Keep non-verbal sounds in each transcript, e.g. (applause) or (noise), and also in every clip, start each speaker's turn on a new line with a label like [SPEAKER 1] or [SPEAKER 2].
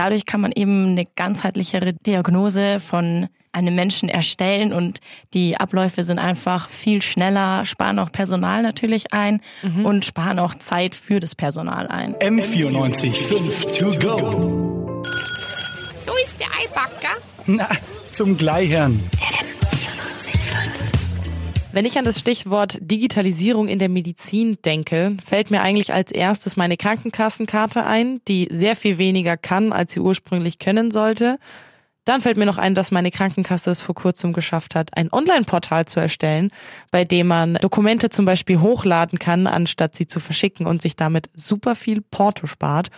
[SPEAKER 1] dadurch kann man eben eine ganzheitlichere Diagnose von einem Menschen erstellen und die Abläufe sind einfach viel schneller, sparen auch Personal natürlich ein mhm. und sparen auch Zeit für das Personal ein.
[SPEAKER 2] M94 5 to go.
[SPEAKER 3] So ist der Eibacker.
[SPEAKER 2] Na, zum Gleichern.
[SPEAKER 4] Wenn ich an das Stichwort Digitalisierung in der Medizin denke, fällt mir eigentlich als erstes meine Krankenkassenkarte ein, die sehr viel weniger kann, als sie ursprünglich können sollte. Dann fällt mir noch ein, dass meine Krankenkasse es vor kurzem geschafft hat, ein Online-Portal zu erstellen, bei dem man Dokumente zum Beispiel hochladen kann, anstatt sie zu verschicken und sich damit super viel Porto spart.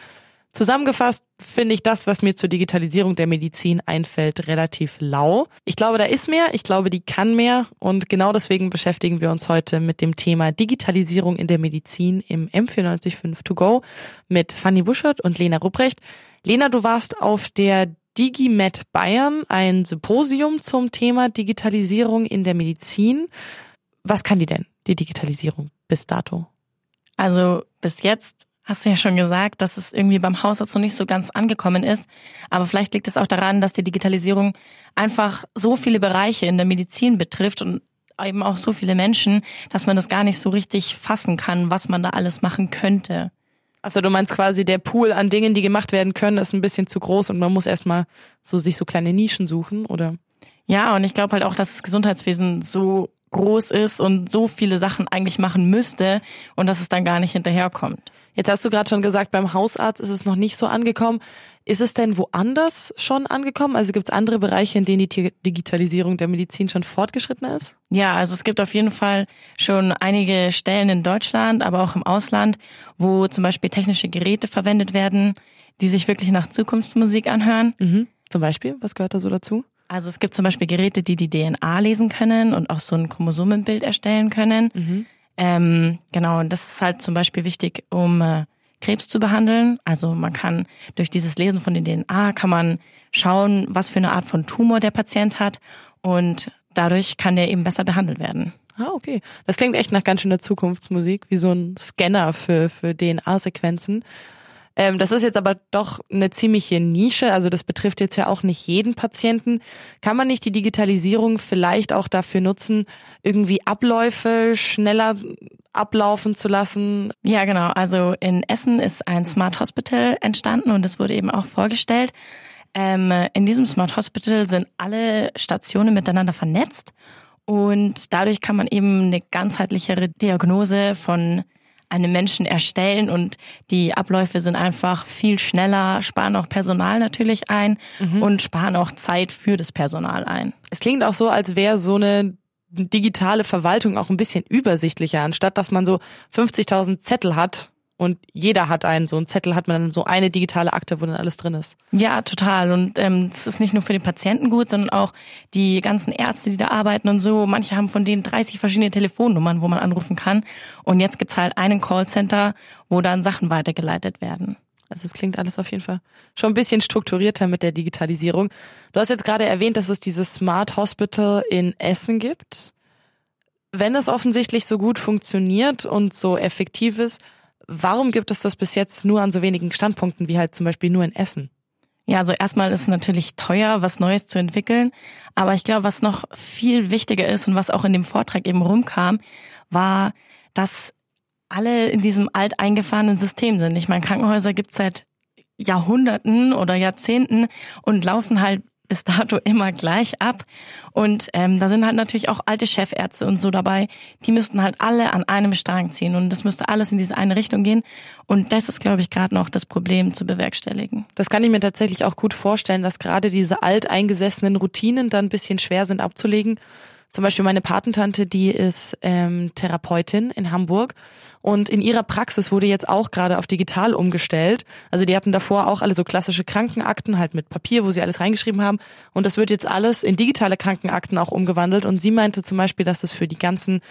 [SPEAKER 4] Zusammengefasst finde ich das, was mir zur Digitalisierung der Medizin einfällt, relativ lau. Ich glaube, da ist mehr, ich glaube, die kann mehr und genau deswegen beschäftigen wir uns heute mit dem Thema Digitalisierung in der Medizin im M945 To Go mit Fanny Buschert und Lena Rupprecht. Lena, du warst auf der DigiMed Bayern, ein Symposium zum Thema Digitalisierung in der Medizin. Was kann die denn, die Digitalisierung bis dato?
[SPEAKER 1] Also bis jetzt Hast du ja schon gesagt, dass es irgendwie beim Hausarzt noch nicht so ganz angekommen ist. Aber vielleicht liegt es auch daran, dass die Digitalisierung einfach so viele Bereiche in der Medizin betrifft und eben auch so viele Menschen, dass man das gar nicht so richtig fassen kann, was man da alles machen könnte.
[SPEAKER 4] Also du meinst quasi, der Pool an Dingen, die gemacht werden können, ist ein bisschen zu groß und man muss erstmal so sich so kleine Nischen suchen, oder?
[SPEAKER 1] Ja, und ich glaube halt auch, dass das Gesundheitswesen so groß ist und so viele Sachen eigentlich machen müsste und dass es dann gar nicht hinterherkommt.
[SPEAKER 4] Jetzt hast du gerade schon gesagt, beim Hausarzt ist es noch nicht so angekommen. Ist es denn woanders schon angekommen? Also gibt es andere Bereiche, in denen die Digitalisierung der Medizin schon fortgeschritten ist?
[SPEAKER 1] Ja, also es gibt auf jeden Fall schon einige Stellen in Deutschland, aber auch im Ausland, wo zum Beispiel technische Geräte verwendet werden, die sich wirklich nach Zukunftsmusik anhören.
[SPEAKER 4] Mhm. Zum Beispiel, was gehört da so dazu?
[SPEAKER 1] Also es gibt zum Beispiel Geräte, die die DNA lesen können und auch so ein Chromosomenbild erstellen können. Mhm. Ähm, genau, und das ist halt zum Beispiel wichtig, um äh, Krebs zu behandeln. Also man kann durch dieses Lesen von den DNA kann man schauen, was für eine Art von Tumor der Patient hat und dadurch kann der eben besser behandelt werden.
[SPEAKER 4] Ah, okay. Das klingt echt nach ganz schöner Zukunftsmusik, wie so ein Scanner für, für DNA-Sequenzen. Ähm, das ist jetzt aber doch eine ziemliche Nische, also das betrifft jetzt ja auch nicht jeden Patienten. Kann man nicht die Digitalisierung vielleicht auch dafür nutzen, irgendwie Abläufe schneller ablaufen zu lassen?
[SPEAKER 1] Ja, genau. Also in Essen ist ein Smart Hospital entstanden und es wurde eben auch vorgestellt. Ähm, in diesem Smart Hospital sind alle Stationen miteinander vernetzt und dadurch kann man eben eine ganzheitlichere Diagnose von einem Menschen erstellen und die Abläufe sind einfach viel schneller, sparen auch Personal natürlich ein mhm. und sparen auch Zeit für das Personal ein.
[SPEAKER 4] Es klingt auch so, als wäre so eine digitale Verwaltung auch ein bisschen übersichtlicher, anstatt dass man so 50.000 Zettel hat und jeder hat einen. So einen Zettel hat man dann so eine digitale Akte, wo dann alles drin ist.
[SPEAKER 1] Ja, total. Und ähm, das ist nicht nur für den Patienten gut, sondern auch die ganzen Ärzte, die da arbeiten und so. Manche haben von denen 30 verschiedene Telefonnummern, wo man anrufen kann. Und jetzt gibt's halt einen Callcenter, wo dann Sachen weitergeleitet werden.
[SPEAKER 4] Also es klingt alles auf jeden Fall schon ein bisschen strukturierter mit der Digitalisierung. Du hast jetzt gerade erwähnt, dass es dieses Smart Hospital in Essen gibt. Wenn es offensichtlich so gut funktioniert und so effektiv ist, Warum gibt es das bis jetzt nur an so wenigen Standpunkten wie halt zum Beispiel nur in Essen?
[SPEAKER 1] Ja, also erstmal ist es natürlich teuer, was Neues zu entwickeln. Aber ich glaube, was noch viel wichtiger ist und was auch in dem Vortrag eben rumkam, war, dass alle in diesem alteingefahrenen System sind. Ich meine, Krankenhäuser gibt es seit Jahrhunderten oder Jahrzehnten und laufen halt bis dato immer gleich ab. Und ähm, da sind halt natürlich auch alte Chefärzte und so dabei. Die müssten halt alle an einem Strang ziehen und das müsste alles in diese eine Richtung gehen. Und das ist, glaube ich, gerade noch das Problem zu bewerkstelligen.
[SPEAKER 4] Das kann ich mir tatsächlich auch gut vorstellen, dass gerade diese alteingesessenen Routinen dann ein bisschen schwer sind abzulegen. Zum Beispiel meine Patentante, die ist ähm, Therapeutin in Hamburg und in ihrer Praxis wurde jetzt auch gerade auf digital umgestellt. Also die hatten davor auch alle so klassische Krankenakten, halt mit Papier, wo sie alles reingeschrieben haben. Und das wird jetzt alles in digitale Krankenakten auch umgewandelt. Und sie meinte zum Beispiel, dass es für die ganzen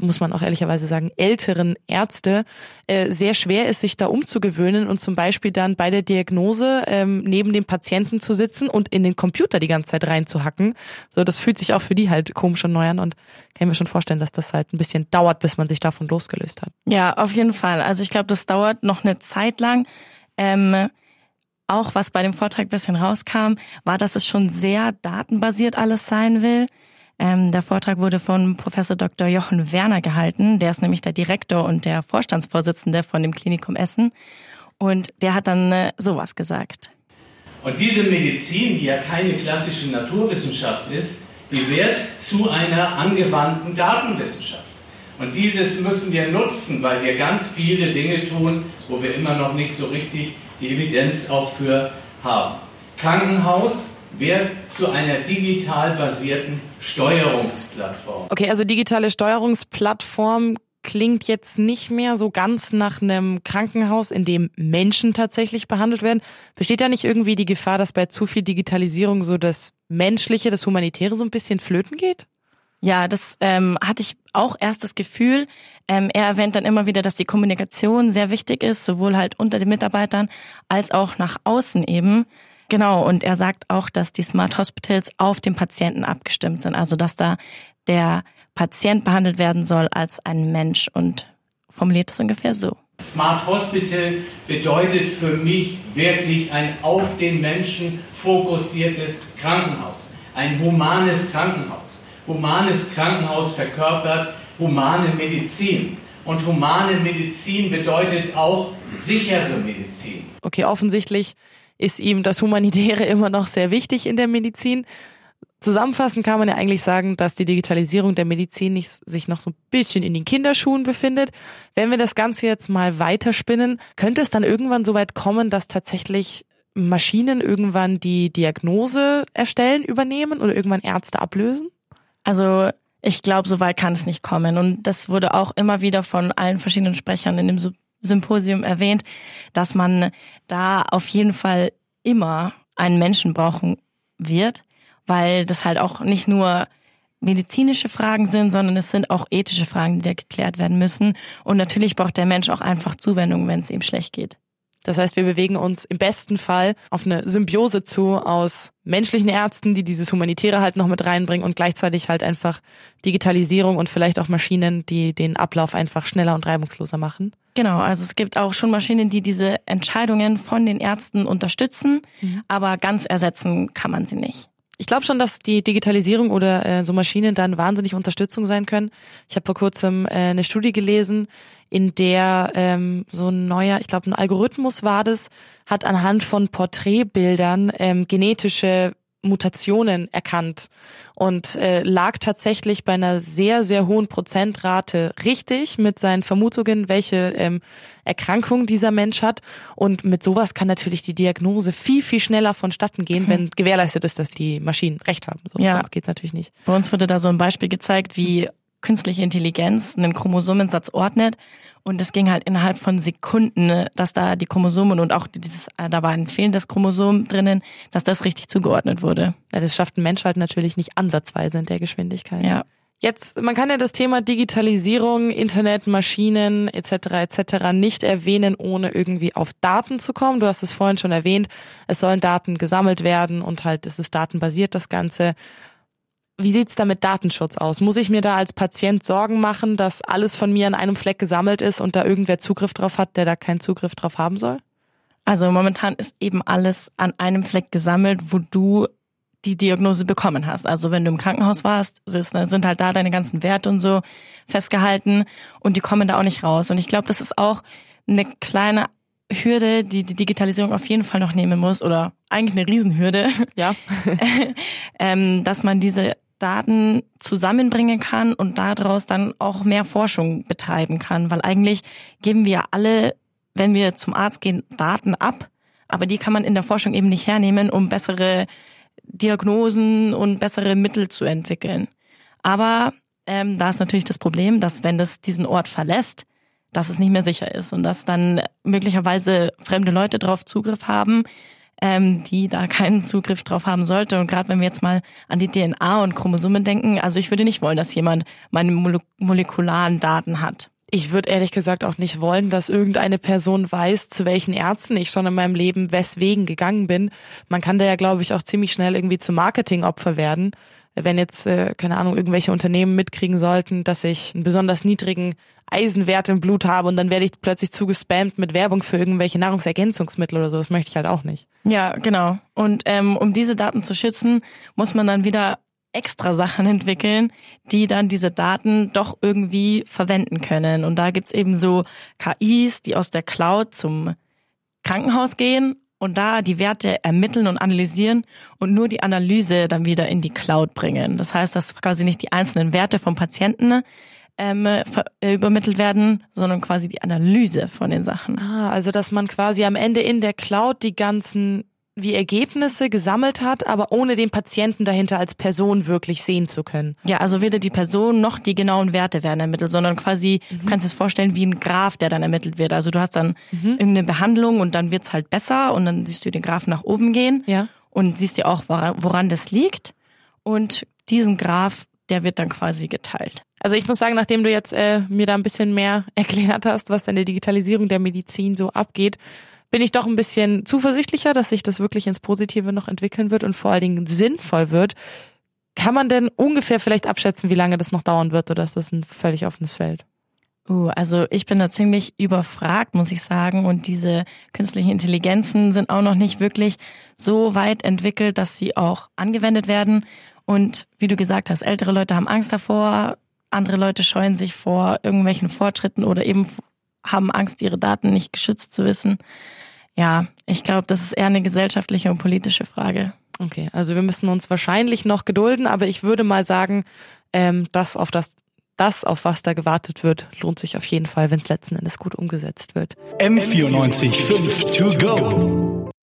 [SPEAKER 4] muss man auch ehrlicherweise sagen, älteren Ärzte äh, sehr schwer ist, sich da umzugewöhnen und zum Beispiel dann bei der Diagnose ähm, neben dem Patienten zu sitzen und in den Computer die ganze Zeit reinzuhacken. So, das fühlt sich auch für die halt komisch und neu an und kann mir schon vorstellen, dass das halt ein bisschen dauert, bis man sich davon losgelöst hat.
[SPEAKER 1] Ja, auf jeden Fall. Also ich glaube, das dauert noch eine Zeit lang. Ähm, auch was bei dem Vortrag bisschen rauskam, war, dass es schon sehr datenbasiert alles sein will. Ähm, der Vortrag wurde von Professor Dr. Jochen Werner gehalten. Der ist nämlich der Direktor und der Vorstandsvorsitzende von dem Klinikum Essen. Und der hat dann äh, sowas gesagt.
[SPEAKER 5] Und diese Medizin, die ja keine klassische Naturwissenschaft ist, die wird zu einer angewandten Datenwissenschaft. Und dieses müssen wir nutzen, weil wir ganz viele Dinge tun, wo wir immer noch nicht so richtig die Evidenz auch für haben. Krankenhaus wird zu einer digital basierten Steuerungsplattform.
[SPEAKER 4] Okay, also digitale Steuerungsplattform klingt jetzt nicht mehr so ganz nach einem Krankenhaus, in dem Menschen tatsächlich behandelt werden. Besteht da nicht irgendwie die Gefahr, dass bei zu viel Digitalisierung so das Menschliche, das Humanitäre so ein bisschen flöten geht?
[SPEAKER 1] Ja, das ähm, hatte ich auch erst das Gefühl. Ähm, er erwähnt dann immer wieder, dass die Kommunikation sehr wichtig ist, sowohl halt unter den Mitarbeitern als auch nach außen eben. Genau, und er sagt auch, dass die Smart Hospitals auf den Patienten abgestimmt sind, also dass da der Patient behandelt werden soll als ein Mensch und formuliert das ungefähr so.
[SPEAKER 5] Smart Hospital bedeutet für mich wirklich ein auf den Menschen fokussiertes Krankenhaus, ein humanes Krankenhaus. Humanes Krankenhaus verkörpert humane Medizin. Und humane Medizin bedeutet auch sichere Medizin.
[SPEAKER 4] Okay, offensichtlich ist ihm das Humanitäre (laughs) immer noch sehr wichtig in der Medizin. Zusammenfassend kann man ja eigentlich sagen, dass die Digitalisierung der Medizin nicht, sich noch so ein bisschen in den Kinderschuhen befindet. Wenn wir das Ganze jetzt mal weiterspinnen, könnte es dann irgendwann so weit kommen, dass tatsächlich Maschinen irgendwann die Diagnose erstellen, übernehmen oder irgendwann Ärzte ablösen?
[SPEAKER 1] Also ich glaube, so weit kann es nicht kommen. Und das wurde auch immer wieder von allen verschiedenen Sprechern in dem Symposium erwähnt, dass man da auf jeden Fall immer einen Menschen brauchen wird, weil das halt auch nicht nur medizinische Fragen sind, sondern es sind auch ethische Fragen, die da geklärt werden müssen. Und natürlich braucht der Mensch auch einfach Zuwendung, wenn es ihm schlecht geht.
[SPEAKER 4] Das heißt, wir bewegen uns im besten Fall auf eine Symbiose zu aus menschlichen Ärzten, die dieses Humanitäre halt noch mit reinbringen und gleichzeitig halt einfach Digitalisierung und vielleicht auch Maschinen, die den Ablauf einfach schneller und reibungsloser machen.
[SPEAKER 1] Genau, also es gibt auch schon Maschinen, die diese Entscheidungen von den Ärzten unterstützen, mhm. aber ganz ersetzen kann man sie nicht.
[SPEAKER 4] Ich glaube schon, dass die Digitalisierung oder äh, so Maschinen dann wahnsinnig Unterstützung sein können. Ich habe vor kurzem äh, eine Studie gelesen, in der ähm, so ein neuer, ich glaube ein Algorithmus war das, hat anhand von Porträtbildern ähm, genetische Mutationen erkannt und äh, lag tatsächlich bei einer sehr, sehr hohen Prozentrate richtig mit seinen Vermutungen, welche ähm, Erkrankung dieser Mensch hat. Und mit sowas kann natürlich die Diagnose viel, viel schneller vonstatten gehen, mhm. wenn gewährleistet ist, dass die Maschinen recht haben. So ja. geht's natürlich nicht.
[SPEAKER 1] Bei uns wurde da so ein Beispiel gezeigt, wie künstliche Intelligenz einen Chromosomensatz ordnet und es ging halt innerhalb von Sekunden, ne, dass da die Chromosomen und auch dieses, äh, da war ein fehlendes Chromosom drinnen, dass das richtig zugeordnet wurde.
[SPEAKER 4] Ja, das schafft ein Mensch halt natürlich nicht ansatzweise in der Geschwindigkeit.
[SPEAKER 1] Ja.
[SPEAKER 4] Jetzt, man kann ja das Thema Digitalisierung, Internet, Maschinen etc. etc. nicht erwähnen, ohne irgendwie auf Daten zu kommen. Du hast es vorhin schon erwähnt, es sollen Daten gesammelt werden und halt es ist datenbasiert das Ganze. Wie sieht's da mit Datenschutz aus? Muss ich mir da als Patient Sorgen machen, dass alles von mir an einem Fleck gesammelt ist und da irgendwer Zugriff drauf hat, der da keinen Zugriff drauf haben soll?
[SPEAKER 1] Also momentan ist eben alles an einem Fleck gesammelt, wo du die Diagnose bekommen hast. Also wenn du im Krankenhaus warst, sind halt da deine ganzen Werte und so festgehalten und die kommen da auch nicht raus. Und ich glaube, das ist auch eine kleine Hürde, die die Digitalisierung auf jeden Fall noch nehmen muss oder eigentlich eine Riesenhürde.
[SPEAKER 4] Ja. (laughs)
[SPEAKER 1] ähm, dass man diese Daten zusammenbringen kann und daraus dann auch mehr Forschung betreiben kann, weil eigentlich geben wir alle, wenn wir zum Arzt gehen, Daten ab, aber die kann man in der Forschung eben nicht hernehmen, um bessere Diagnosen und bessere Mittel zu entwickeln. Aber ähm, da ist natürlich das Problem, dass wenn das diesen Ort verlässt, dass es nicht mehr sicher ist und dass dann möglicherweise fremde Leute darauf Zugriff haben, ähm, die da keinen Zugriff drauf haben sollte. Und gerade wenn wir jetzt mal an die DNA und Chromosomen denken, also ich würde nicht wollen, dass jemand meine molekularen Daten hat.
[SPEAKER 4] Ich würde ehrlich gesagt auch nicht wollen, dass irgendeine Person weiß, zu welchen Ärzten ich schon in meinem Leben weswegen gegangen bin. Man kann da ja, glaube ich, auch ziemlich schnell irgendwie zum Marketingopfer werden. Wenn jetzt, äh, keine Ahnung, irgendwelche Unternehmen mitkriegen sollten, dass ich einen besonders niedrigen Eisenwert im Blut habe und dann werde ich plötzlich zugespammt mit Werbung für irgendwelche Nahrungsergänzungsmittel oder so. Das möchte ich halt auch nicht.
[SPEAKER 1] Ja, genau. Und ähm, um diese Daten zu schützen, muss man dann wieder extra Sachen (laughs) entwickeln, die dann diese Daten doch irgendwie verwenden können. Und da gibt's eben so KIs, die aus der Cloud zum Krankenhaus gehen und da die Werte ermitteln und analysieren und nur die Analyse dann wieder in die Cloud bringen. Das heißt, dass quasi nicht die einzelnen Werte vom Patienten ähm, übermittelt werden, sondern quasi die Analyse von den Sachen.
[SPEAKER 4] Ah, also dass man quasi am Ende in der Cloud die ganzen wie Ergebnisse gesammelt hat, aber ohne den Patienten dahinter als Person wirklich sehen zu können.
[SPEAKER 1] Ja, also weder die Person noch die genauen Werte werden ermittelt, sondern quasi, mhm. du kannst es vorstellen wie ein Graph, der dann ermittelt wird. Also du hast dann mhm. irgendeine Behandlung und dann wird's halt besser und dann siehst du den Graph nach oben gehen
[SPEAKER 4] ja.
[SPEAKER 1] und siehst ja auch, woran das liegt. Und diesen Graph, der wird dann quasi geteilt.
[SPEAKER 4] Also ich muss sagen, nachdem du jetzt äh, mir da ein bisschen mehr (laughs) erklärt hast, was denn der Digitalisierung der Medizin so abgeht, bin ich doch ein bisschen zuversichtlicher, dass sich das wirklich ins Positive noch entwickeln wird und vor allen Dingen sinnvoll wird. Kann man denn ungefähr vielleicht abschätzen, wie lange das noch dauern wird oder ist das ein völlig offenes Feld?
[SPEAKER 1] Uh, also ich bin da ziemlich überfragt, muss ich sagen. Und diese künstlichen Intelligenzen sind auch noch nicht wirklich so weit entwickelt, dass sie auch angewendet werden. Und wie du gesagt hast, ältere Leute haben Angst davor, andere Leute scheuen sich vor irgendwelchen Fortschritten oder eben haben Angst, ihre Daten nicht geschützt zu wissen. Ja, ich glaube, das ist eher eine gesellschaftliche und politische Frage.
[SPEAKER 4] Okay, also wir müssen uns wahrscheinlich noch gedulden, aber ich würde mal sagen, ähm, das auf das das, auf was da gewartet wird, lohnt sich auf jeden Fall, wenn es letzten Endes gut umgesetzt wird.
[SPEAKER 2] M94 5 to go.